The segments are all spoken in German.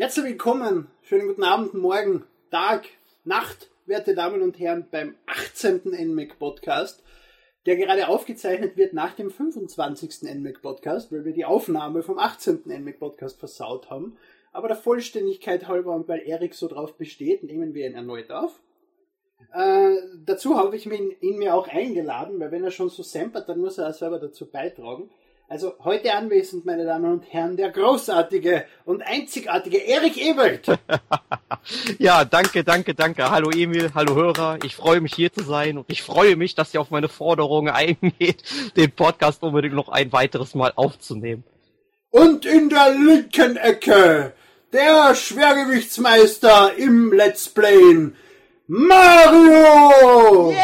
Herzlich willkommen, schönen guten Abend, Morgen, Tag, Nacht, werte Damen und Herren, beim 18. NMAC Podcast, der gerade aufgezeichnet wird nach dem 25. NMAC Podcast, weil wir die Aufnahme vom 18. NMAC Podcast versaut haben. Aber der Vollständigkeit halber und weil Erik so drauf besteht, nehmen wir ihn erneut auf. Äh, dazu habe ich ihn, ihn, mir auch eingeladen, weil wenn er schon so sempert, dann muss er auch selber dazu beitragen. Also heute anwesend, meine Damen und Herren, der großartige und einzigartige Erik Ebelt. ja, danke, danke, danke. Hallo Emil, hallo Hörer. Ich freue mich hier zu sein und ich freue mich, dass ihr auf meine Forderungen eingeht, den Podcast unbedingt noch ein weiteres Mal aufzunehmen. Und in der linken Ecke der Schwergewichtsmeister im Let's Playen, Mario! Yeah!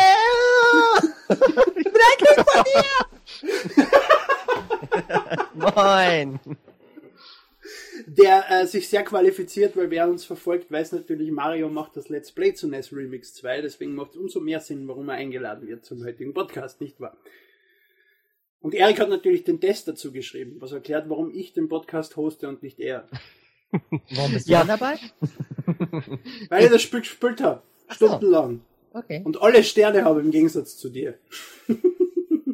ich bin ein von dir! Moin! Der äh, sich sehr qualifiziert, weil wer uns verfolgt, weiß natürlich, Mario macht das Let's Play zu NES Remix 2, deswegen macht es umso mehr Sinn, warum er eingeladen wird zum heutigen Podcast, nicht wahr? Und Erik hat natürlich den Test dazu geschrieben, was erklärt, warum ich den Podcast hoste und nicht er. Warum bist du ja. dabei? Weil ich das Spiel gespielt habe. Stundenlang. So. Okay. Und alle Sterne habe im Gegensatz zu dir.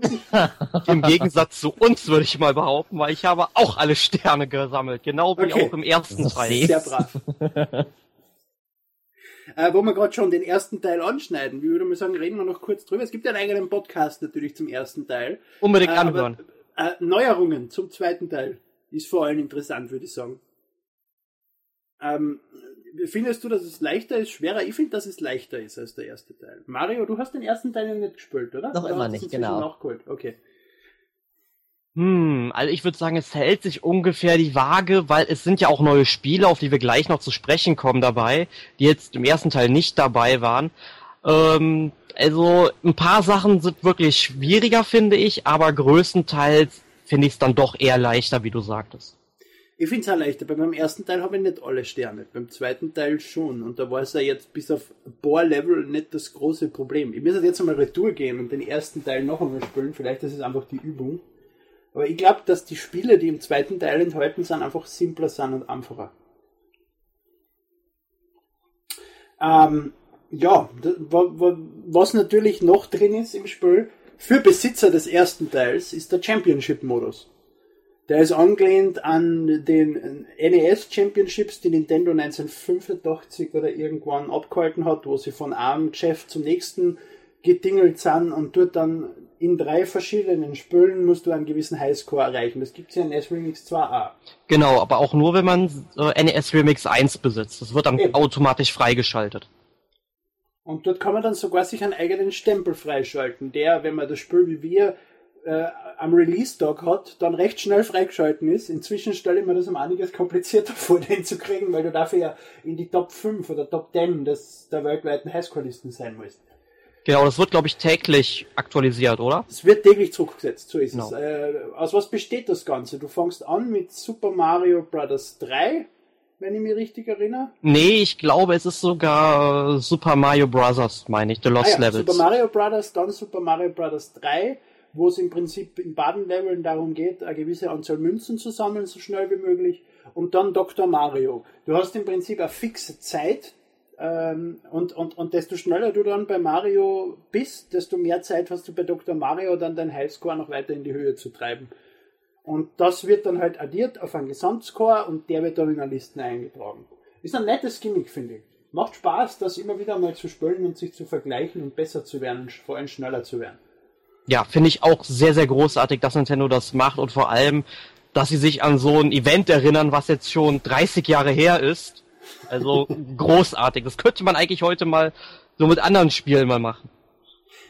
Im Gegensatz zu uns würde ich mal behaupten, weil ich habe auch alle Sterne gesammelt, genau wie okay. auch im ersten Teil. Sehr brav. äh, wo wir gerade schon den ersten Teil anschneiden, wie würde man sagen, reden wir noch kurz drüber. Es gibt ja einen eigenen Podcast natürlich zum ersten Teil. Unbedingt äh, anhören. Aber, äh, Neuerungen zum zweiten Teil ist vor allem interessant, würde ich sagen. Ähm, findest du, dass es leichter ist, schwerer? Ich finde, dass es leichter ist als der erste Teil. Mario, du hast den ersten Teil nicht gespielt, oder? Noch oder immer nicht, genau. Nachgeholt? Okay. Hm, also ich würde sagen, es hält sich ungefähr die Waage, weil es sind ja auch neue Spiele, auf die wir gleich noch zu sprechen kommen dabei, die jetzt im ersten Teil nicht dabei waren. Ähm, also ein paar Sachen sind wirklich schwieriger, finde ich, aber größtenteils finde ich es dann doch eher leichter, wie du sagtest. Ich finde es auch leichter. Beim ersten Teil habe ich nicht alle Sterne, beim zweiten Teil schon. Und da war es ja jetzt bis auf ein paar Level nicht das große Problem. Ich muss jetzt einmal Retour gehen und den ersten Teil noch einmal spielen. Vielleicht ist es einfach die Übung. Aber ich glaube, dass die Spiele, die im zweiten Teil enthalten sind, einfach simpler sind und einfacher. Ähm, ja, was natürlich noch drin ist im Spiel, für Besitzer des ersten Teils ist der Championship-Modus. Der ist angelehnt an den NES Championships, die Nintendo 1985 oder irgendwann abgehalten hat, wo sie von einem Chef zum nächsten gedingelt sind und dort dann in drei verschiedenen Spülen musst du einen gewissen Highscore erreichen. Das gibt es ja in NES Remix 2a. Genau, aber auch nur, wenn man äh, NES Remix 1 besitzt. Das wird dann Eben. automatisch freigeschaltet. Und dort kann man dann sogar sich einen eigenen Stempel freischalten, der, wenn man das Spiel wie wir äh, am Release-Tag hat, dann recht schnell freigeschalten ist. Inzwischen stelle ich mir das um einiges komplizierter vor, den zu kriegen, weil du dafür ja in die Top 5 oder Top 10 des, der weltweiten Highscore-Listen sein musst. Genau, das wird, glaube ich, täglich aktualisiert, oder? Es wird täglich zurückgesetzt, so ist genau. es. Äh, aus was besteht das Ganze? Du fängst an mit Super Mario Bros. 3, wenn ich mich richtig erinnere. Nee, ich glaube, es ist sogar Super Mario Bros., meine ich, The Lost ah ja, Levels. Super Mario Bros., dann Super Mario Bros. 3, wo es im Prinzip in Baden-Leveln darum geht, eine gewisse Anzahl Münzen zu sammeln, so schnell wie möglich. Und dann Dr. Mario. Du hast im Prinzip eine fixe Zeit, ähm, und, und, und desto schneller du dann bei Mario bist, desto mehr Zeit hast du bei Dr. Mario dann deinen Highscore noch weiter in die Höhe zu treiben. Und das wird dann halt addiert auf einen Gesamtscore und der wird dann in eine Liste eingetragen. Ist ein nettes Gimmick, finde ich. Macht Spaß, das immer wieder mal zu spielen und sich zu vergleichen und besser zu werden, vor allem schneller zu werden ja, finde ich auch sehr, sehr großartig, dass Nintendo das macht und vor allem, dass sie sich an so ein Event erinnern, was jetzt schon 30 Jahre her ist. Also großartig. Das könnte man eigentlich heute mal so mit anderen Spielen mal machen.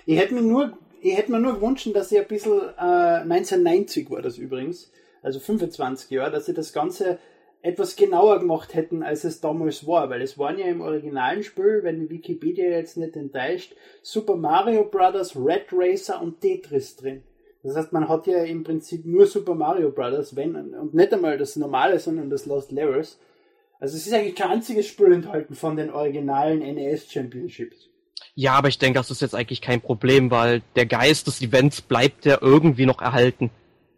Ich hätte mir nur, ich hätte mir nur gewünscht, dass sie ein bisschen, äh, 1990 war das übrigens, also 25 Jahre, dass sie das Ganze etwas genauer gemacht hätten, als es damals war, weil es waren ja im originalen Spiel, wenn Wikipedia jetzt nicht enttäuscht, Super Mario Bros., Red Racer und Tetris drin. Das heißt, man hat ja im Prinzip nur Super Mario Bros., wenn, und nicht einmal das normale, sondern das Lost Levels. Also es ist eigentlich kein einziges Spiel enthalten von den originalen NES Championships. Ja, aber ich denke, das ist jetzt eigentlich kein Problem, weil der Geist des Events bleibt ja irgendwie noch erhalten.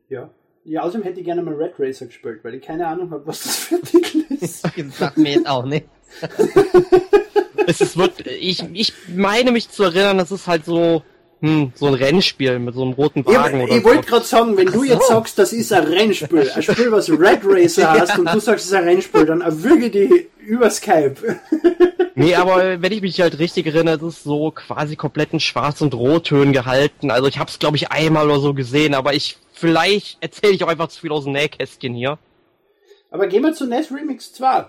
Ja. Ja, außerdem hätte ich gerne mal Red Racer gespielt, weil ich keine Ahnung habe, was das für ein Titel ist. Das sagt mir jetzt auch nicht. Es ist wirklich, ich, ich meine mich zu erinnern, das ist halt so, hm, so ein Rennspiel mit so einem roten Wagen ich oder ich so. wollte gerade sagen, wenn du jetzt sagst, das ist ein Rennspiel, ein Spiel, was Red Racer heißt, und du sagst, es ist ein Rennspiel, dann erwürge die über Skype. Nee, aber wenn ich mich halt richtig erinnere, es ist so quasi komplett in Schwarz- und Rottönen gehalten. Also ich habe es, glaube ich, einmal oder so gesehen, aber ich vielleicht erzähle ich auch einfach zu viel aus dem Nähkästchen hier. Aber gehen wir zu NES Remix 2.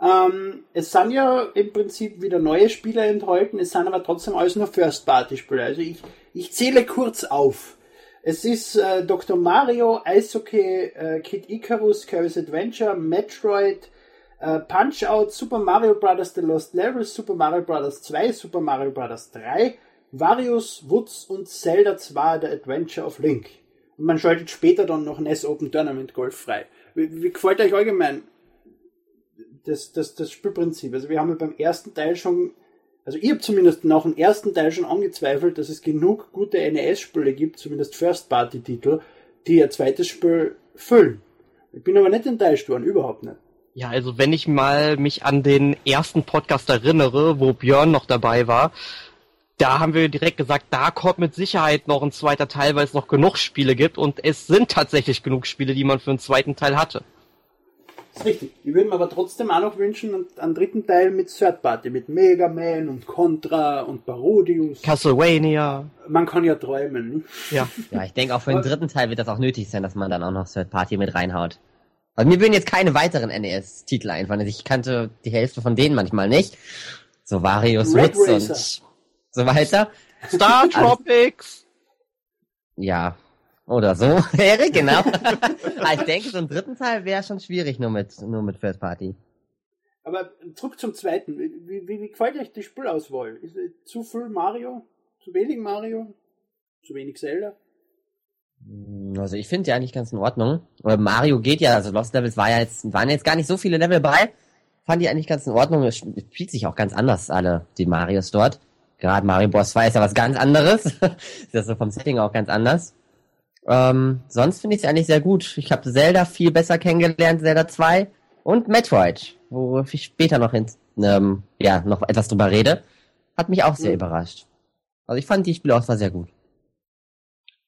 Ähm, es sind ja im Prinzip wieder neue Spiele enthalten, es sind aber trotzdem alles nur First-Party-Spiele. Also ich, ich zähle kurz auf. Es ist äh, Dr. Mario, Eishockey, äh, Kid Icarus, Curry's Adventure, Metroid, äh, Punch-Out, Super Mario Bros. The Lost Levels, Super Mario Bros. 2, Super Mario Bros. 3, Various, Woods und Zelda 2, The Adventure of Link. Und man schaltet später dann noch NES Open Tournament Golf frei. Wie, wie gefällt euch allgemein das, das, das Spielprinzip? Also wir haben ja beim ersten Teil schon, also ich habe zumindest nach dem ersten Teil schon angezweifelt, dass es genug gute NES-Spiele gibt, zumindest First-Party-Titel, die ein zweites Spiel füllen. Ich bin aber nicht enttäuscht worden, überhaupt nicht. Ja, also wenn ich mal mich an den ersten Podcast erinnere, wo Björn noch dabei war, da haben wir direkt gesagt, da kommt mit Sicherheit noch ein zweiter Teil, weil es noch genug Spiele gibt und es sind tatsächlich genug Spiele, die man für einen zweiten Teil hatte. Das ist richtig. Ich würde mir aber trotzdem auch noch wünschen, einen- dritten Teil mit Third Party, mit Mega Man und Contra und Parodius. Castlevania, Man kann ja träumen. Ne? ja. Ja, ich denke auch für den dritten Teil wird das auch nötig sein, dass man dann auch noch Third Party mit reinhaut. Also mir würden jetzt keine weiteren NES-Titel einfallen. Also ich kannte die Hälfte von denen manchmal nicht. So Varius Red Racer. und so weiter. Star Tropics. Ja. Oder so. Wäre genau. Aber ich denke, so einen dritten Teil wäre schon schwierig, nur mit, nur mit First Party. Aber zurück zum zweiten. Wie, wie, wie gefällt euch die Spielauswahl? Ist es zu viel Mario? Zu wenig Mario? Zu wenig Zelda? Also ich finde ja eigentlich ganz in Ordnung. Aber Mario geht ja, also Lost Levels war ja jetzt, waren jetzt gar nicht so viele Level bei. Fand ich eigentlich ganz in Ordnung. Es spielt sich auch ganz anders, alle, die Marios dort. Gerade Mario Bros. 2 ist ja was ganz anderes. ist ja so vom Setting auch ganz anders. Ähm, sonst finde ich es eigentlich sehr gut. Ich habe Zelda viel besser kennengelernt, Zelda 2 und Metroid, wo ich später noch in, ähm, ja, noch etwas drüber rede. Hat mich auch sehr Mhm. überrascht. Also ich fand die Spielauswahl sehr gut.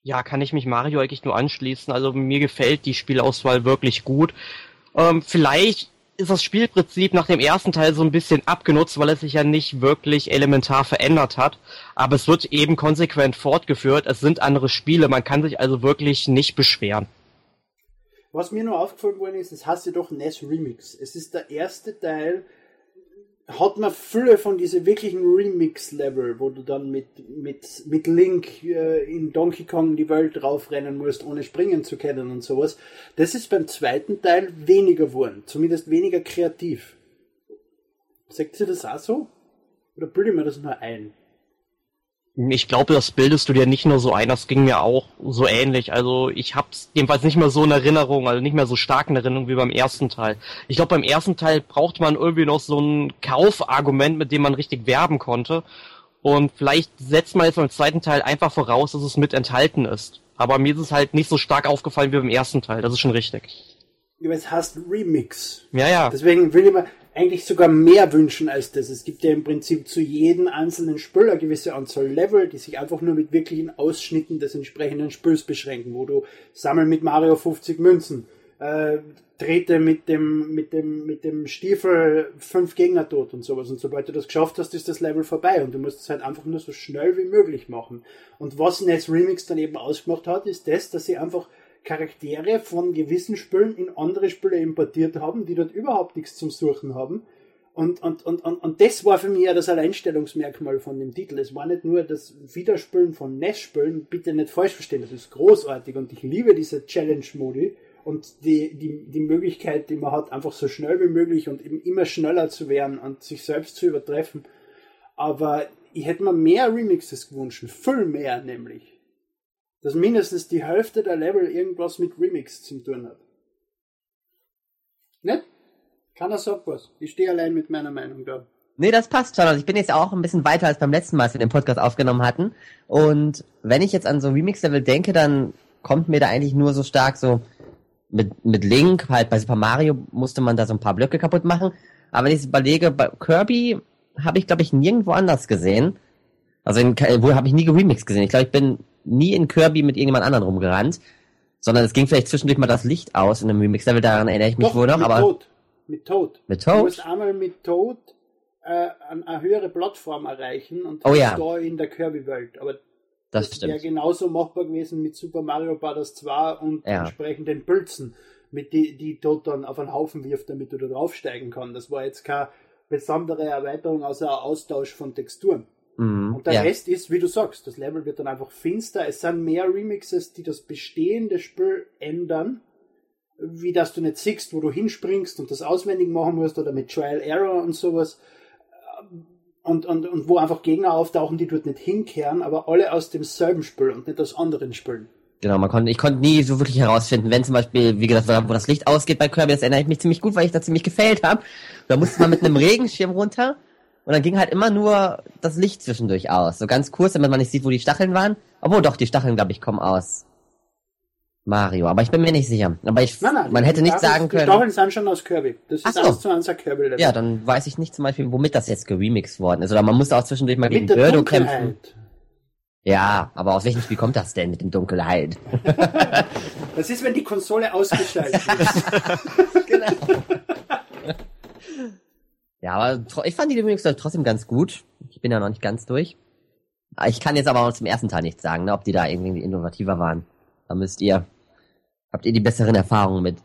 Ja, kann ich mich Mario eigentlich nur anschließen. Also mir gefällt die Spielauswahl wirklich gut. Ähm, vielleicht ist das Spielprinzip nach dem ersten Teil so ein bisschen abgenutzt, weil es sich ja nicht wirklich elementar verändert hat. Aber es wird eben konsequent fortgeführt. Es sind andere Spiele. Man kann sich also wirklich nicht beschweren. Was mir nur aufgefallen worden ist, es heißt ja doch NES Remix. Es ist der erste Teil, hat man Fülle von diesen wirklichen Remix-Level, wo du dann mit, mit, mit Link äh, in Donkey Kong die Welt draufrennen musst, ohne springen zu können und sowas. Das ist beim zweiten Teil weniger geworden, zumindest weniger kreativ. Sagt ihr das auch so? Oder bilde ich mir das nur ein? Ich glaube, das bildest du dir nicht nur so ein, das ging mir auch so ähnlich. Also ich hab's jedenfalls nicht mehr so in Erinnerung, also nicht mehr so stark in Erinnerung wie beim ersten Teil. Ich glaube, beim ersten Teil braucht man irgendwie noch so ein Kaufargument, mit dem man richtig werben konnte. Und vielleicht setzt man jetzt beim zweiten Teil einfach voraus, dass es mit enthalten ist. Aber mir ist es halt nicht so stark aufgefallen wie beim ersten Teil, das ist schon richtig. Es heißt Remix. Ja, ja. Deswegen will ich mir eigentlich sogar mehr wünschen als das. Es gibt ja im Prinzip zu jedem einzelnen Spiel eine gewisse Anzahl Level, die sich einfach nur mit wirklichen Ausschnitten des entsprechenden Spiels beschränken, wo du sammeln mit Mario 50 Münzen, äh, trete mit dem, mit dem, mit dem Stiefel fünf Gegner tot und sowas. Und sobald du das geschafft hast, ist das Level vorbei und du musst es halt einfach nur so schnell wie möglich machen. Und was NES Remix dann eben ausgemacht hat, ist das, dass sie einfach Charaktere von gewissen Spielen in andere Spiele importiert haben, die dort überhaupt nichts zum Suchen haben. Und, und, und, und, und das war für mich ja das Alleinstellungsmerkmal von dem Titel. Es war nicht nur das Wiederspielen von NES-Spielen, bitte nicht falsch verstehen, das ist großartig und ich liebe diese Challenge-Modi und die, die, die Möglichkeit, die man hat, einfach so schnell wie möglich und eben immer schneller zu werden und sich selbst zu übertreffen. Aber ich hätte mir mehr Remixes gewünscht, viel mehr nämlich dass mindestens die Hälfte der Level irgendwas mit Remix zu tun hat. Nicht? Keiner sagt was. Ich stehe allein mit meiner Meinung da. Nee, das passt schon. Also ich bin jetzt auch ein bisschen weiter als beim letzten Mal, als wir den Podcast aufgenommen hatten. Und wenn ich jetzt an so Remix-Level denke, dann kommt mir da eigentlich nur so stark so mit, mit Link, halt bei Super Mario musste man da so ein paar Blöcke kaputt machen. Aber wenn ich überlege, bei Kirby habe ich, glaube ich, nirgendwo anders gesehen. Also in, wo habe ich nie geremixed gesehen. Ich glaube, ich bin nie in Kirby mit irgendjemand anderem rumgerannt. Sondern es ging vielleicht zwischendurch mal das Licht aus in einem Remix-Level, daran erinnere ich mich Doch, wohl noch, mit aber. Tod. Mit Tod. Mit Du Toad? musst einmal mit Tod äh, eine höhere Plattform erreichen und Oh ja. da in der Kirby-Welt. Aber Das das wäre genauso machbar gewesen mit Super Mario Bros. 2 und Ja. entsprechenden Pilzen, mit die, die Tod dann auf einen Haufen wirft, damit du da draufsteigen kannst. Das war jetzt keine besondere Erweiterung, außer ein Austausch von Texturen. Mhm. Und der Ja. Rest ist, wie du sagst, das Level wird dann einfach finster. Es sind mehr Remixes, die das bestehende Spiel ändern, wie dass du nicht siehst, wo du hinspringst und das auswendig machen musst oder mit Trial Error und sowas. Und, und, und wo einfach Gegner auftauchen, die dort nicht hinkehren, aber alle aus demselben Spiel und nicht aus anderen Spielen. Genau, man konnte, ich konnte nie so wirklich herausfinden, wenn zum Beispiel, wie gesagt, wo das Licht ausgeht bei Kirby, das erinnere ich mich ziemlich gut, weil ich da ziemlich gefällt habe. Da musste man mit einem Regenschirm runter und dann ging halt immer nur das Licht zwischendurch aus. So ganz kurz, damit man nicht sieht, wo die Stacheln waren. Obwohl doch, die Stacheln, glaube ich, kommen aus Mario. Aber ich bin mir nicht sicher. Aber ich, man hätte die nicht sagen Die können. Stacheln sind schon aus Kirby. Das Ach ist so. eins zu eins ein Kirby-Level. Ja, dann weiß ich nicht zum Beispiel, womit das jetzt geremixed worden ist. Oder man musste auch zwischendurch mal gegen mit der Birdo kämpfen. Ja, aber aus welchem Spiel kommt das denn mit dem Dunkelheit? Das ist, wenn die Konsole ausgeschaltet ist. genau. ja, aber ich fand die Remix trotzdem ganz gut. Ich bin ja noch nicht ganz durch. Ich kann jetzt aber auch zum ersten Teil nichts sagen, ne, ob die da irgendwie innovativer waren. Da müsst ihr, habt ihr die besseren Erfahrungen mit.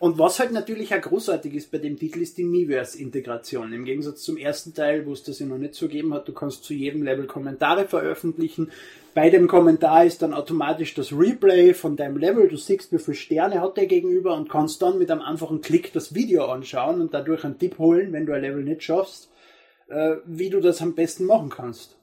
Und was halt natürlich auch großartig ist bei dem Titel, ist die Miiverse-Integration. Im Gegensatz zum ersten Teil, wo es das ja noch nicht so gegeben hat, du kannst zu jedem Level Kommentare veröffentlichen. Bei dem Kommentar ist dann automatisch das Replay von deinem Level. Du siehst, wie viele Sterne hat der gegenüber und kannst dann mit einem einfachen Klick das Video anschauen und dadurch einen Tipp holen, wenn du ein Level nicht schaffst, äh, wie du das am besten machen kannst.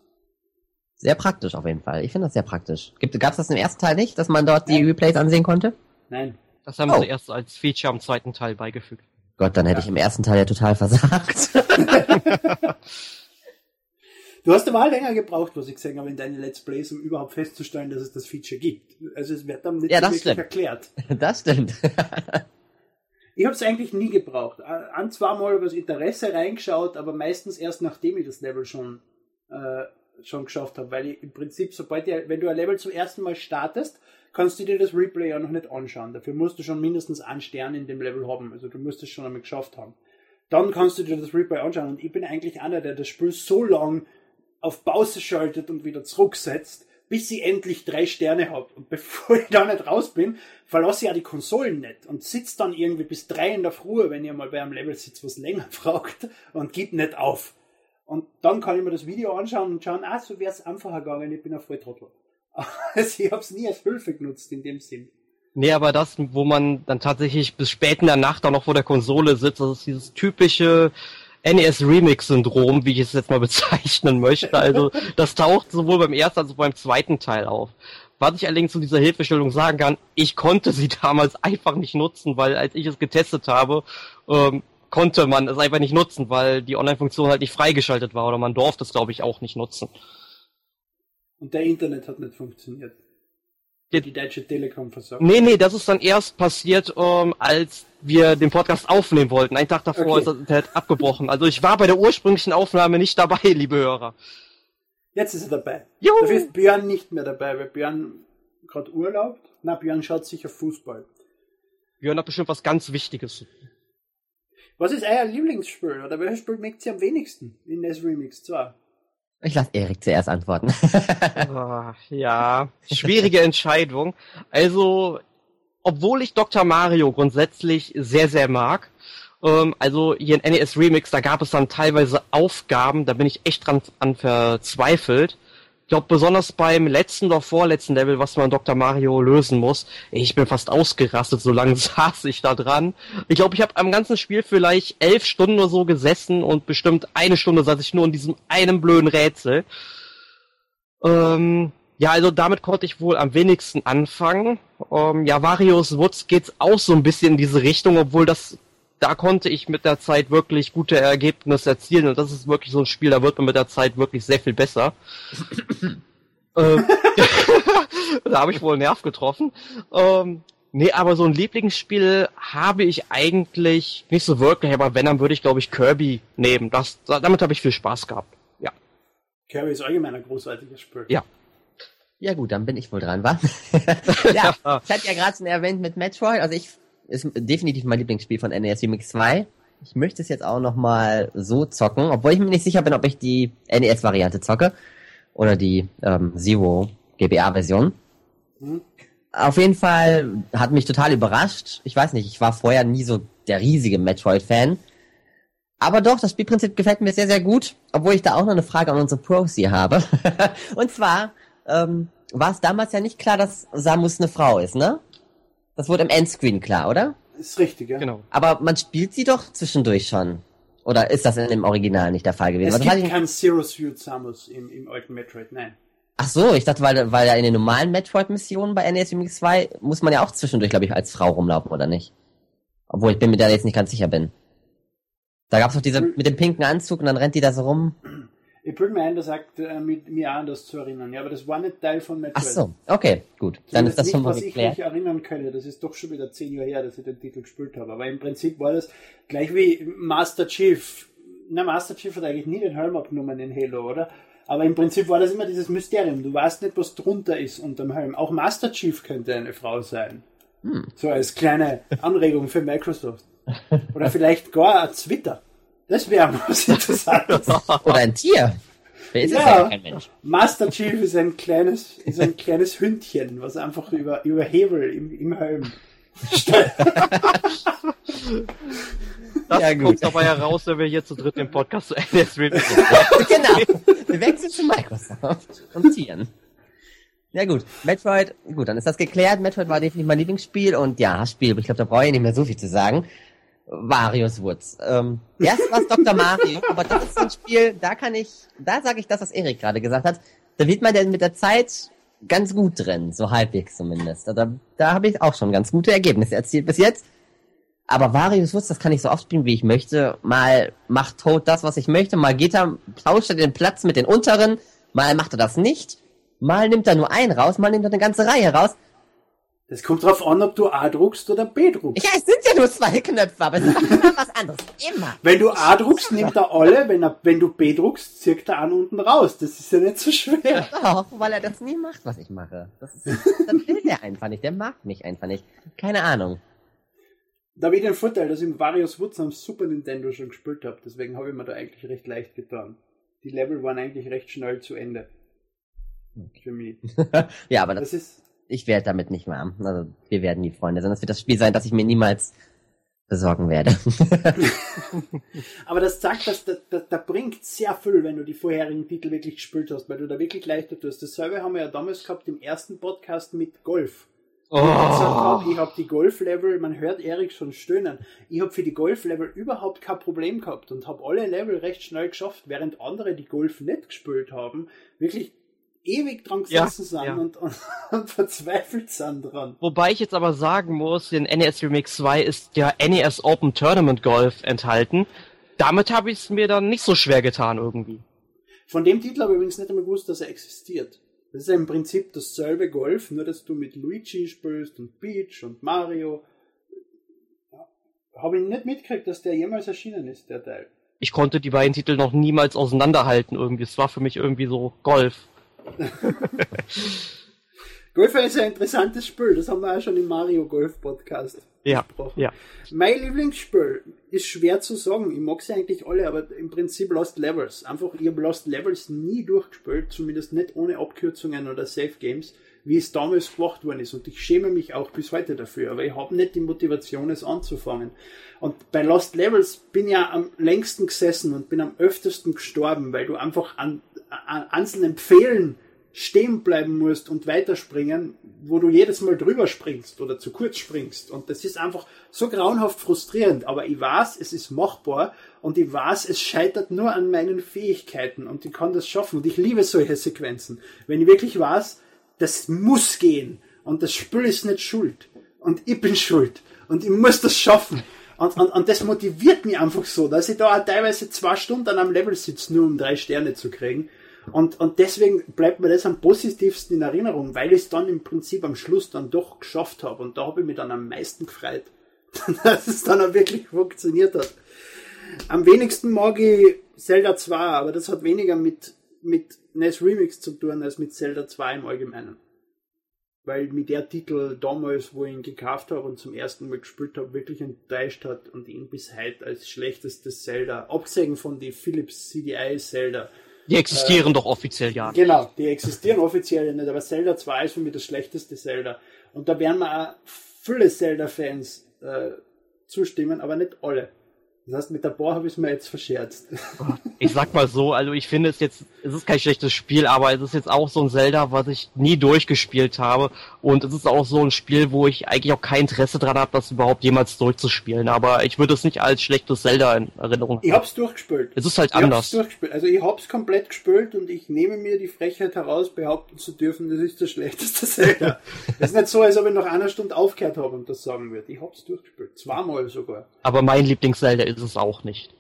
Sehr praktisch auf jeden Fall. Ich finde das sehr praktisch. Gibt, gab's das im ersten Teil nicht, dass man dort die Ja. Replays ansehen konnte? Nein. Das haben Oh. sie erst als Feature am zweiten Teil beigefügt. Gott, dann hätte ich im ersten Teil ja total versagt. Du hast aber länger gebraucht, was ich gesehen habe in deinen Let's Plays, um überhaupt festzustellen, dass es das Feature gibt. Also es wird dann nicht Ja, wirklich stimmt. erklärt. das stimmt. Ich habe es eigentlich nie gebraucht. Ein, zweimal über das Interesse reingeschaut, aber meistens erst nachdem ich das Level schon, äh, schon geschafft habe. Weil ich im Prinzip, sobald ihr, wenn du ein Level zum ersten Mal startest, kannst du dir das Replay ja noch nicht anschauen. Dafür musst du schon mindestens einen Stern in dem Level haben. Also du musst es schon einmal geschafft haben. Dann kannst du dir das Replay anschauen. Und ich bin eigentlich einer, der das Spiel so lang auf Pause schaltet und wieder zurücksetzt, bis ich endlich drei Sterne habe. Und bevor ich da nicht raus bin, verlasse ich ja die Konsolen nicht und sitze dann irgendwie bis drei in der Früh, wenn ihr mal bei einem Level sitzt, was länger braucht und gib nicht auf. Und dann kann ich mir das Video anschauen und schauen, ah, so wäre es einfacher gegangen, ich bin ein Volltrottel. Also ich habe es nie als Hilfe genutzt in dem Sinn. Nee, aber das, wo man dann tatsächlich bis spät in der Nacht auch noch vor der Konsole sitzt, das ist dieses typische NES-Remix-Syndrom, wie ich es jetzt mal bezeichnen möchte. Also das taucht sowohl beim ersten als auch beim zweiten Teil auf. Was ich allerdings zu dieser Hilfestellung sagen kann, ich konnte sie damals einfach nicht nutzen, weil als ich es getestet habe, ähm, konnte man es einfach nicht nutzen, weil die Online-Funktion halt nicht freigeschaltet war oder man durfte es, glaube ich, auch nicht nutzen. Und der Internet hat nicht funktioniert. Ja. Die Deutsche Telekom versagt. Nee, nee, das ist dann erst passiert, ähm, als wir den Podcast aufnehmen wollten. Einen Tag davor Okay. ist das Internet abgebrochen. Also ich war bei der ursprünglichen Aufnahme nicht dabei, liebe Hörer. Jetzt ist er dabei. Juhu! Dafür ist Björn nicht mehr dabei, weil Björn gerade Urlaub. Na, Björn schaut sicher Fußball. Björn hat bestimmt was ganz Wichtiges. Was ist euer Lieblingsspiel? Oder welches Spiel mögt ihr am wenigsten in NES Remix 2? Ich lasse Erik zuerst antworten. Ah, ja, schwierige Entscheidung. Also, obwohl ich Dr. Mario grundsätzlich sehr, sehr mag, ähm, also hier in NES Remix, da gab es dann teilweise Aufgaben, da bin ich echt dran an verzweifelt. Ich glaube, besonders beim letzten oder vorletzten Level, was man Dr. Mario lösen muss, ich bin fast ausgerastet, so lange saß ich da dran. Ich glaube, ich habe am ganzen Spiel vielleicht elf Stunden oder so gesessen und bestimmt eine Stunde saß ich nur in diesem einen blöden Rätsel. Ähm, ja, also damit konnte ich wohl am wenigsten anfangen. Ähm, ja, Varios Woods geht's auch so ein bisschen in diese Richtung, obwohl das, da konnte ich mit der Zeit wirklich gute Ergebnisse erzielen und das ist wirklich so ein Spiel, da wird man mit der Zeit wirklich sehr viel besser. ähm, da habe ich wohl einen Nerv getroffen. Ähm, Nee, aber so ein Lieblingsspiel habe ich eigentlich nicht so wirklich, aber wenn, dann würde ich, glaube ich, Kirby nehmen. Das, damit habe ich viel Spaß gehabt. Ja. Kirby ist allgemein ein großartiges Spiel. Ja. Ja gut, dann bin ich wohl dran, wa? ja, ich hatte ja gerade schon erwähnt mit Metroid, also ich ist definitiv mein Lieblingsspiel von NES Remix 2. Ich möchte es jetzt auch nochmal so zocken, obwohl ich mir nicht sicher bin, ob ich die NES-Variante zocke oder die ähm, Zero GBA-Version. Mhm. Auf jeden Fall hat mich total überrascht. Ich weiß nicht, ich war vorher nie so der riesige Metroid-Fan. Aber doch, das Spielprinzip gefällt mir sehr, sehr gut, obwohl ich da auch noch eine Frage an unsere Pros hier habe. Und zwar ähm, war es damals ja nicht klar, dass Samus eine Frau ist, ne? Das wurde im Endscreen klar, oder? Ist richtig, ja. Genau. Aber man spielt sie doch zwischendurch schon. Oder ist das in dem Original nicht der Fall gewesen? Es gibt keinen Zero Suit Samus im, im alten Metroid, nein. Ach so, ich dachte, weil, weil ja in den normalen Metroid-Missionen bei NES Remix 2 muss man ja auch zwischendurch, glaube ich, als Frau rumlaufen, oder nicht? Obwohl ich bin mir da jetzt nicht ganz sicher bin. Da gab's doch diese mit dem pinken Anzug und dann rennt die da so rum. Ich bilde mir ein, das sagt äh, mit mir an, das zu erinnern. Ja, aber das war nicht Teil von Metroid. Ach so, okay, gut. Dann ist das schon mal was geklärt. ich mich erinnern könnte. Das ist doch schon wieder zehn Jahre her, dass ich den Titel gespielt habe. Aber im Prinzip war das gleich wie Master Chief. Na, Master Chief hat eigentlich nie den Helm abgenommen in Halo, oder? Aber im Prinzip war das immer dieses Mysterium. Du weißt nicht, was drunter ist unterm Helm. Auch Master Chief könnte eine Frau sein. Hm. So als kleine Anregung für Microsoft. Oder vielleicht gar ein Twitter. Das wäre was Interessantes. Oder ein Tier. Wer ist ja, ja kein Mensch? Master Chief ist ein kleines, ist ein kleines Hündchen, was einfach über, über Hebel im, im Helm Das ja, kommt dabei heraus, wenn wir hier zu dritt den Podcast zu Ende streamen. genau. Wir wechseln zu Microsoft und Tieren. Ja gut, Metroid, gut, dann ist das geklärt. Metroid war definitiv mein Lieblingsspiel und ja, Spiel, ich glaube, da brauche ich nicht mehr so viel zu sagen. Various Woods. Ähm, erst war es Dr. Mario, aber das ist ein Spiel, da kann ich, da sage ich das, was Erik gerade gesagt hat. Da wird man denn mit der Zeit ganz gut drin, so halbwegs zumindest. Da, da habe ich auch schon ganz gute Ergebnisse erzielt bis jetzt. Aber Various Woods, das kann ich so oft spielen, wie ich möchte. Mal macht Toad das, was ich möchte, mal geht er, tauscht er den Platz mit den unteren, mal macht er das nicht, mal nimmt er nur einen raus, mal nimmt er eine ganze Reihe raus. Das kommt drauf an, ob du A druckst oder B druckst. Ja, es sind ja nur zwei Knöpfe, aber es ist immer was anderes. Immer. Wenn du A druckst, nimmt er alle. Wenn, er, wenn du B druckst, zirkt er an unten raus. Das ist ja nicht so schwer. Doch, weil er das nie macht, was ich mache. Das, ist, das will der einfach nicht. Der mag mich einfach nicht. Keine Ahnung. Da habe ich den Vorteil, dass ich im Various Woods am Super Nintendo schon gespielt habe. Deswegen habe ich mir da eigentlich recht leicht getan. Die Level waren eigentlich recht schnell zu Ende. Für mich. ja, aber das, das ist ich werde damit nicht mehr. Also wir werden nie Freunde, sondern es wird das Spiel sein, das ich mir niemals besorgen werde. Aber das sagt, dass da, da, da bringt sehr viel, wenn du die vorherigen Titel wirklich gespielt hast, weil du da wirklich leichter tust. Dasselbe haben wir ja damals gehabt im ersten Podcast mit Golf. Oh. Ich habe die Golf-Level, man hört Erik schon stöhnen, ich habe für die Golf-Level überhaupt kein Problem gehabt und habe alle Level recht schnell geschafft, während andere, die Golf nicht gespielt haben, wirklich ewig dran gesessen ja, sind ja. Und, und, und, verzweifelt sind dran. Wobei ich jetzt aber sagen muss, in NES Remix 2 ist ja NES Open Tournament Golf enthalten. Damit habe ich es mir dann nicht so schwer getan irgendwie. Von dem Titel habe ich übrigens nicht einmal gewusst, dass er existiert. Das ist ja im Prinzip dasselbe Golf, nur dass du mit Luigi spielst und Peach und Mario. Habe ich nicht mitgekriegt, dass der jemals erschienen ist, der Teil. Ich konnte die beiden Titel noch niemals auseinanderhalten irgendwie. Es war für mich irgendwie so Golf. Golf ist ein interessantes Spiel, das haben wir auch schon im Mario Golf Podcast ja, besprochen. Ja. Mein Lieblingsspiel ist schwer zu sagen. Ich mag sie eigentlich alle, aber im Prinzip Lost Levels. Einfach, ich habe Lost Levels nie durchgespielt, zumindest nicht ohne Abkürzungen oder Safe Games, wie es damals gemacht worden ist. Und ich schäme mich auch bis heute dafür, aber ich habe nicht die Motivation, es anzufangen. Und bei Lost Levels bin ich ja am längsten gesessen und bin am öftesten gestorben, weil du einfach an an einzelnen Pfählen stehen bleiben musst und weiterspringen, wo du jedes Mal drüber springst oder zu kurz springst. Und das ist einfach so grauenhaft frustrierend. Aber ich weiß, es ist machbar und ich weiß, es scheitert nur an meinen Fähigkeiten und ich kann das schaffen. Und ich liebe solche Sequenzen. Wenn ich wirklich weiß, das muss gehen und das Spiel ist nicht schuld und ich bin schuld und ich muss das schaffen. Und, und, und das motiviert mich einfach so, dass ich da teilweise zwei Stunden am Level sitze, nur um drei Sterne zu kriegen. Und, und deswegen bleibt mir das am positivsten in Erinnerung, weil ich es dann im Prinzip am Schluss dann doch geschafft habe. Und da habe ich mich dann am meisten gefreut, dass es dann auch wirklich funktioniert hat. Am wenigsten mag ich Zelda 2, aber das hat weniger mit, mit NES Remix zu tun als mit Zelda 2 im Allgemeinen. Weil mir der Titel damals, wo ich ihn gekauft habe und zum ersten Mal gespielt habe, wirklich enttäuscht hat und ihn bis heute als schlechtestes Zelda, abgesehen von die Philips CDI Zelda, Die existieren doch offiziell ja. Genau, die existieren offiziell nicht, aber Zelda 2 ist für mich das schlechteste Zelda. Und da werden mir auch viele Zelda-Fans äh, zustimmen, aber nicht alle. Das heißt, mit der Bohr habe ich es mir jetzt verscherzt. Ich sag mal so, also ich finde es jetzt, es ist kein schlechtes Spiel, aber es ist jetzt auch so ein Zelda, was ich nie durchgespielt habe. Und es ist auch so ein Spiel, wo ich eigentlich auch kein Interesse dran habe, das überhaupt jemals durchzuspielen. Aber ich würde es nicht als schlechtes Zelda in Erinnerung Ich haben. hab's durchgespielt. Es ist halt Ich hab's anders. durchgespielt. Also ich hab's komplett gespielt und ich nehme mir die Frechheit heraus, behaupten zu dürfen, das ist das schlechteste Zelda. Es ist nicht so, als ob ich nach einer Stunde aufgehört habe und das sagen würde. Ich hab's durchgespielt. Zweimal sogar. Aber mein Lieblings-Zelda ist es auch nicht.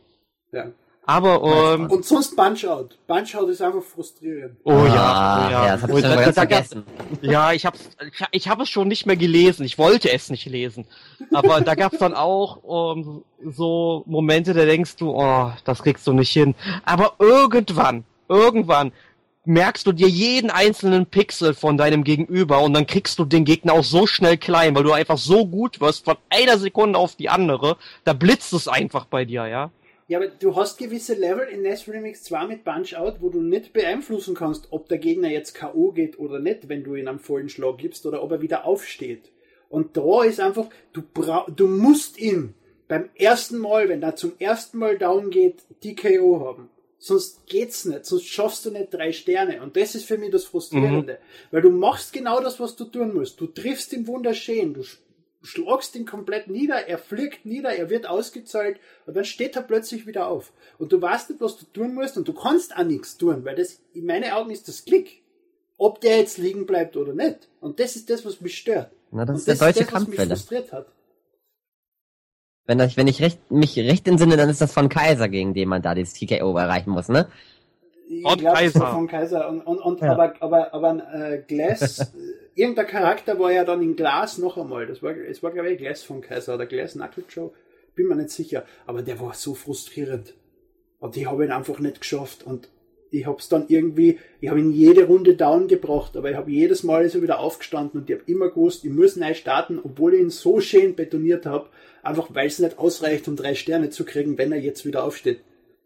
Ja. Aber, ähm, Und sonst Punch-Out. Punch-Out ist einfach frustrierend. oh ja, oh Ah, ja. das hab ich schon da- vergessen. Ja, ich hab's, ich, ich hab es schon nicht mehr gelesen. Ich wollte es nicht lesen. Aber da gab's dann auch ähm, so Momente, da denkst du, oh, das kriegst du nicht hin. Aber irgendwann, irgendwann merkst du dir jeden einzelnen Pixel von deinem Gegenüber und dann kriegst du den Gegner auch so schnell klein, weil du einfach so gut wirst von einer Sekunde auf die andere. Da blitzt es einfach bei dir, ja. Ja, aber du hast gewisse Level in NES Remix 2 mit Punch-Out, wo du nicht beeinflussen kannst, ob der Gegner jetzt K.O. geht oder nicht, wenn du ihn am vollen Schlag gibst oder ob er wieder aufsteht. Und da ist einfach, du, bra du musst ihn beim ersten Mal, wenn er zum ersten Mal down geht, die K.O. haben. Sonst geht's nicht, sonst schaffst du nicht drei Sterne. Und das ist für mich das Frustrierende. Weil du machst genau das, was du tun musst. Du triffst ihn wunderschön, du sch- schlagst ihn komplett nieder, er fliegt nieder, er wird ausgezahlt und dann steht er plötzlich wieder auf. Und du weißt nicht, was du tun musst und du kannst auch nichts tun, weil das, in meinen Augen ist das Klick. Ob der jetzt liegen bleibt oder nicht. Und das ist das, was mich stört. Na, das und ist der deutsche das, was mich Kampfwelle. frustriert hat. Wenn ich, wenn ich recht, mich recht entsinne, dann ist das von Kaiser, gegen den man da das TKO erreichen muss, ne? Glaub, das Kaiser. Von Kaiser. Und, und, und Ja. aber, aber, aber äh, Glass, irgendein Charakter war ja dann in Glas noch einmal. Das war, es war glaube ich Glass von Kaiser oder Glass Knuckle Joe. Bin mir nicht sicher. Aber der war so frustrierend. Und ich habe ihn einfach nicht geschafft. Und ich habe es dann irgendwie, ich habe ihn jede Runde down gebracht, aber ich habe jedes Mal er wieder aufgestanden und ich habe immer gewusst, ich muss neu starten, obwohl ich ihn so schön betoniert habe, einfach weil es nicht ausreicht, um drei Sterne zu kriegen, wenn er jetzt wieder aufsteht.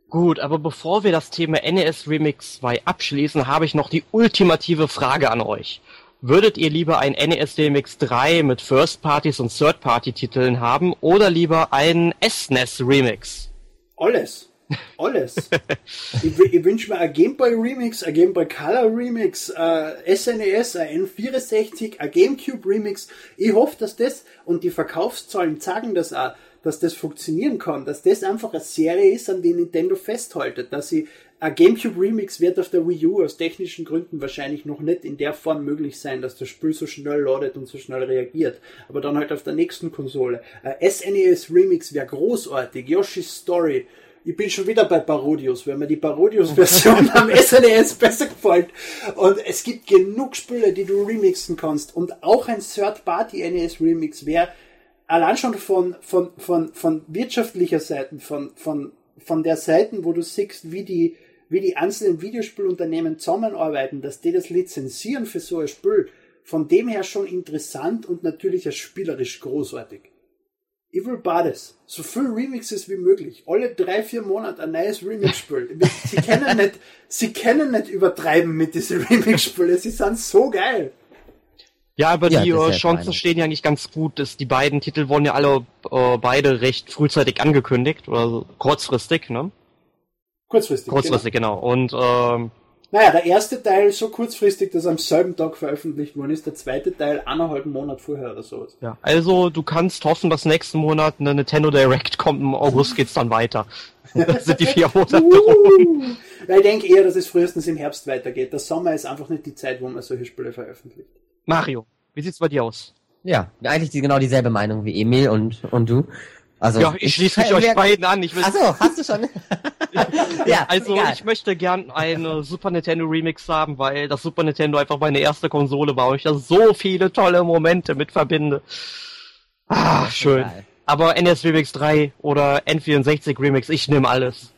Gut, aber bevor wir das Thema NES Remix 2 abschließen, habe ich noch die ultimative Frage an euch. Würdet ihr lieber ein NES Remix 3 mit First Parties und Third Party Titeln haben oder lieber einen SNES Remix? Alles. Alles. ich ich wünsche mir ein Game Boy Remix, ein Game Boy Color Remix, ein SNES, ein N64, ein GameCube Remix. Ich hoffe, dass das und die Verkaufszahlen zeigen das auch, dass das funktionieren kann, dass das einfach eine Serie ist, an die Nintendo festhaltet, dass sie ein GameCube Remix wird auf der Wii U aus technischen Gründen wahrscheinlich noch nicht in der Form möglich sein, dass das Spiel so schnell ladet und so schnell reagiert. Aber dann halt auf der nächsten Konsole. Ein SNES Remix wäre großartig. Yoshi's Story. Ich bin schon wieder bei Parodius, weil mir die Parodius-Version am SNES besser gefällt. Und es gibt genug Spiele, die du remixen kannst. Und auch ein Third-Party-NES-Remix wäre allein schon von, von, von, von wirtschaftlicher Seite, von, von, von der Seite, wo du siehst, wie die, wie die einzelnen Videospielunternehmen zusammenarbeiten, dass die das lizenzieren für so ein Spiel, von dem her schon interessant und natürlich auch spielerisch großartig. Ich will beides. So viel Remixes wie möglich. Alle drei, vier Monate ein neues Remix-Spiel. Sie können nicht, sie können nicht übertreiben mit diesen Remix-Spielen. Sie sind so geil. Ja, aber Ja, die äh, Chancen stehen ja eigentlich ganz gut. Dass die beiden Titel wurden ja alle äh, beide recht frühzeitig angekündigt oder so kurzfristig, ne? Kurzfristig. Kurzfristig, genau. Und ähm, Genau. Naja, der erste Teil so kurzfristig, dass er am selben Tag veröffentlicht worden ist. Der zweite Teil eineinhalb Monate vorher oder sowas. ja, also du kannst hoffen, dass nächsten Monat eine Nintendo Direct kommt. Im August geht's dann weiter. Das sind die vier Monate rum. Uh, weil ich denke eher, dass es frühestens im Herbst weitergeht. Der Sommer ist einfach nicht die Zeit, wo man solche Spiele veröffentlicht. Mario, wie sieht's bei dir aus? Ja, eigentlich die, genau dieselbe Meinung wie Emil und, und du. Also, Ja, ich schließe mich euch beiden an. Ich will Ach so, hast du schon? ja, also egal. ich möchte gern eine Super Nintendo Remix haben, weil das Super Nintendo einfach meine erste Konsole war und ich da so viele tolle Momente mit verbinde. Ah, schön. Egal. Aber NS Remix 3 oder N64 Remix, ich nehme alles.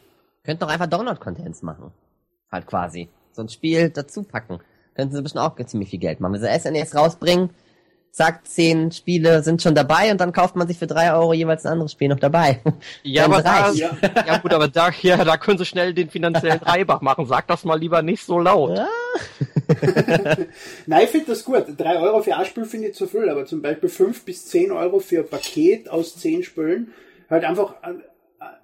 Könnt doch einfach Download-Contents machen. Halt quasi. So ein Spiel dazu packen. Könnten sie bestimmt auch ziemlich viel Geld machen. Wenn sie SNES rausbringen, zack, zehn Spiele sind schon dabei und dann kauft man sich für drei Euro jeweils ein anderes Spiel noch dabei. Ja, aber da, ja. ja. gut, aber da, ja, da können sie schnell den finanziellen Reibach machen. Sag das mal lieber nicht so laut. Ja. Nein, ich finde das gut. Drei Euro für ein Spiel finde ich zu viel, aber zum Beispiel fünf bis zehn Euro für ein Paket aus zehn Spielen, halt einfach ein,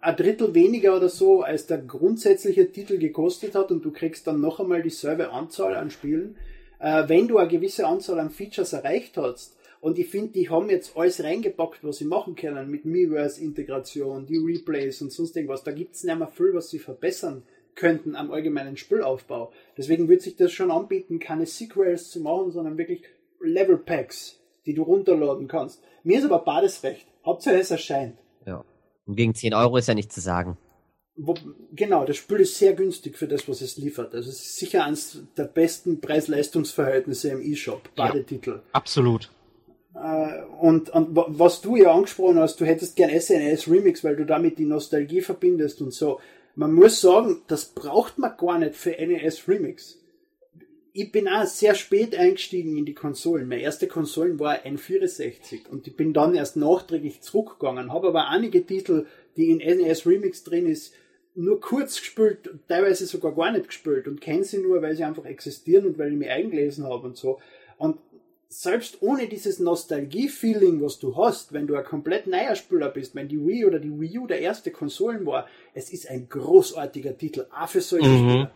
ein Drittel weniger oder so, als der grundsätzliche Titel gekostet hat und du kriegst dann noch einmal dieselbe Anzahl an Spielen äh, wenn du eine gewisse Anzahl an Features erreicht hast, und ich finde, die haben jetzt alles reingepackt, was sie machen können, mit Miiverse-Integration, die Replays und sonst irgendwas. Da gibt es nicht mehr viel, was sie verbessern könnten am allgemeinen Spielaufbau. Deswegen würde sich das schon anbieten, keine Sequels zu machen, sondern wirklich Level Packs, die du runterladen kannst. Mir ist aber beides recht. Hauptsache es erscheint. Ja. Und gegen 10 Euro ist ja nichts zu sagen. Wo, genau, das Spiel ist sehr günstig für das, was es liefert. Also es ist sicher eines der besten Preis-Leistungs-Verhältnisse im E-Shop, beide ja, Titel. Absolut. Äh, und, und was du ja angesprochen hast, du hättest gern SNES Remix, weil du damit die Nostalgie verbindest und so. Man muss sagen, das braucht man gar nicht für NES Remix. Ich bin auch sehr spät eingestiegen in die Konsolen. Meine erste Konsolen war ein 64 und ich bin dann erst nachträglich zurückgegangen, habe aber einige Titel, die in NES Remix drin ist, nur kurz gespielt, teilweise sogar gar nicht gespielt und kenne sie nur, weil sie einfach existieren und weil ich mich eingelesen habe und so. Und selbst ohne dieses Nostalgie-Feeling, was du hast, wenn du ein komplett neuer Spieler bist, wenn die Wii oder die Wii U der erste Konsolen war, es ist ein großartiger Titel, auch für solche mhm. Spieler.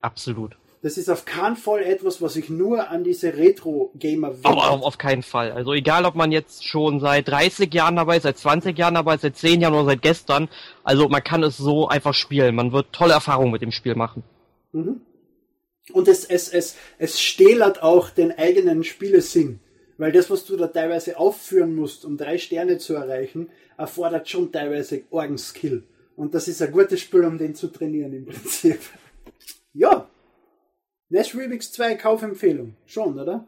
Absolut. Das ist auf keinen Fall etwas, was ich nur an diese Retro-Gamer will. Auf, auf keinen Fall. Also egal, ob man jetzt schon seit 30 Jahren dabei ist, seit 20 Jahren dabei ist, seit 10 Jahren oder seit gestern. Also man kann es so einfach spielen. Man wird tolle Erfahrungen mit dem Spiel machen. Mhm. Und es, es, es, es stählert auch den eigenen Spielesinn. Weil das, was du da teilweise aufführen musst, um drei Sterne zu erreichen, erfordert schon teilweise Orgenskill. Und das ist ein gutes Spiel, um den zu trainieren im Prinzip. Ja, Nash Remix 2 Kaufempfehlung. Schon, oder?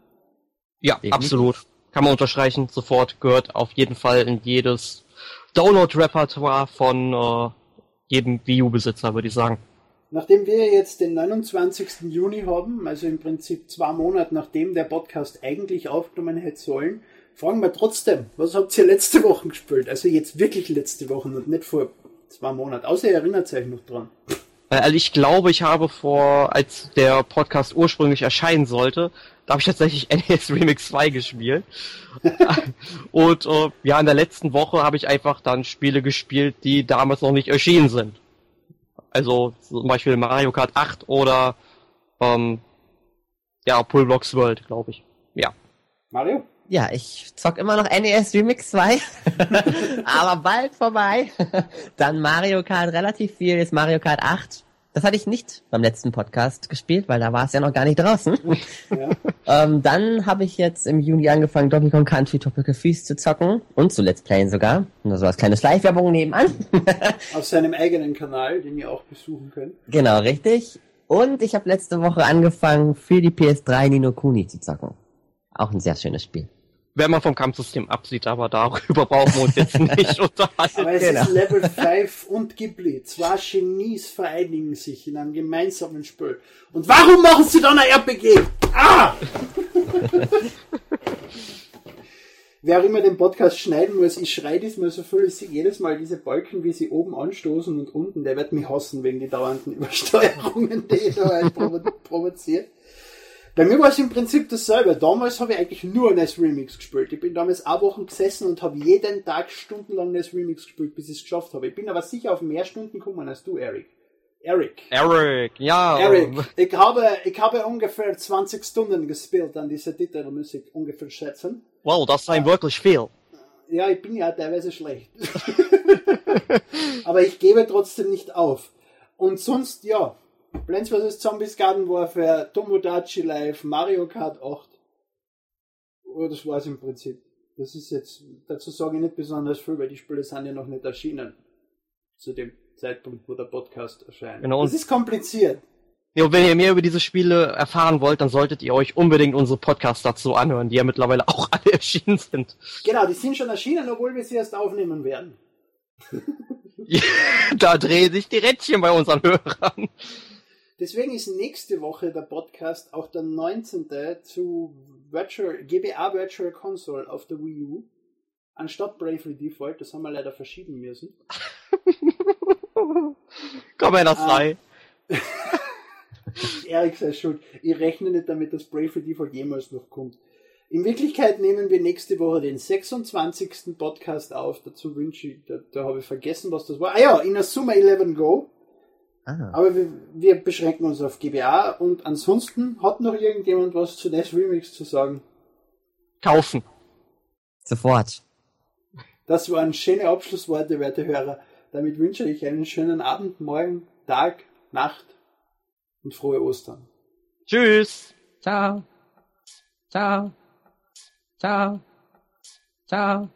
Ja, Definitiv. absolut. Kann man unterstreichen. Sofort gehört auf jeden Fall in jedes Download-Repertoire von äh, jedem Wii U-Besitzer, würde ich sagen. Nachdem wir jetzt den 29. Juni haben, also im Prinzip zwei Monate nachdem der Podcast eigentlich aufgenommen hätte sollen, fragen wir trotzdem, was habt ihr letzte Woche gespielt? Also jetzt wirklich letzte Woche und nicht vor zwei Monaten. Außer ihr erinnert euch noch dran. Also ich glaube, ich habe vor, als der Podcast ursprünglich erscheinen sollte, da habe ich tatsächlich NES Remix 2 gespielt. und äh, ja, in der letzten Woche habe ich einfach dann Spiele gespielt, die damals noch nicht erschienen sind. Also zum Beispiel Mario Kart 8 oder ähm, ja, Pullblocks World, glaube ich. Ja. Mario? Ja, ich zock immer noch NES Remix 2, aber bald vorbei. Dann Mario Kart relativ viel, ist Mario Kart 8. Das hatte ich nicht beim letzten Podcast gespielt, weil da war es ja noch gar nicht draußen. Ja. ähm, dann habe ich jetzt im Juni angefangen, Donkey Kong Country Tropical Freeze zu zocken und zu Let's Playen sogar. Nur so als kleines Live-Werbung nebenan. Auf seinem eigenen Kanal, den ihr auch besuchen könnt. Genau, richtig. Und ich habe letzte Woche angefangen, für die PS3 Nino Kuni zu zocken. Auch ein sehr schönes Spiel wenn man vom Kampfsystem absieht, aber darüber brauchen wir uns jetzt nicht unterhalten. Aber es genau. ist Level 5 und Ghibli. Zwei Genies vereinigen sich in einem gemeinsamen Spiel. Und warum machen sie dann ein RPG? Ah! Wer auch immer den Podcast schneiden muss, ich schreie diesmal so viel, ich sehe jedes Mal diese Balken, wie sie oben anstoßen und unten, der wird mich hassen wegen die dauernden Übersteuerungen, die ich da halt provoziert. Bei mir war es im Prinzip dasselbe. Damals habe ich eigentlich nur NES Remix gespielt. Ich bin damals auch Wochen gesessen und habe jeden Tag stundenlang NES Remix gespielt, bis ich es geschafft habe. Ich bin aber sicher auf mehr Stunden gekommen als du, Eric. Eric. Eric, ja. Eric, ich habe, ich habe ungefähr 20 Stunden gespielt an dieser Titelmusik, ungefähr schätzen. Wow, das ist ein wirklich viel. Ja, ich bin ja teilweise schlecht. aber ich gebe trotzdem nicht auf. Und sonst, ja, Plants vs. Zombies Garden Warfare, Tomodachi Live, Mario Kart 8. Oh, das war's im Prinzip. Das ist jetzt, dazu sage ich nicht besonders viel, weil die Spiele sind ja noch nicht erschienen. Zu dem Zeitpunkt, wo der Podcast erscheint. Genau. Das ist kompliziert. Ja, und wenn ihr mehr über diese Spiele erfahren wollt, dann solltet ihr euch unbedingt unsere Podcasts dazu anhören, die ja mittlerweile auch alle erschienen sind. Genau, die sind schon erschienen, obwohl wir sie erst aufnehmen werden. da drehen sich die Rädchen bei unseren Hörern. Deswegen ist nächste Woche der Podcast auch der 19. zu Virtual, GBA Virtual Console auf der Wii U. Anstatt Bravely Default, das haben wir leider verschieben müssen. Komm mir das frei. Erik sei schuld. Ich rechne nicht damit, dass Bravely Default jemals noch kommt. In Wirklichkeit nehmen wir nächste Woche den 26. Podcast auf. Dazu wünsche ich, da, da habe ich vergessen, was das war. Ah ja, Inazuma 11 Go. Ah. Aber wir, wir beschränken uns auf GBA und ansonsten hat noch irgendjemand was zu NES Remix zu sagen. Kaufen. Sofort. Das waren schöne Abschlussworte, werte Hörer. Damit wünsche ich einen schönen Abend, Morgen, Tag, Nacht und frohe Ostern. Tschüss. Ciao. Ciao. Ciao. Ciao.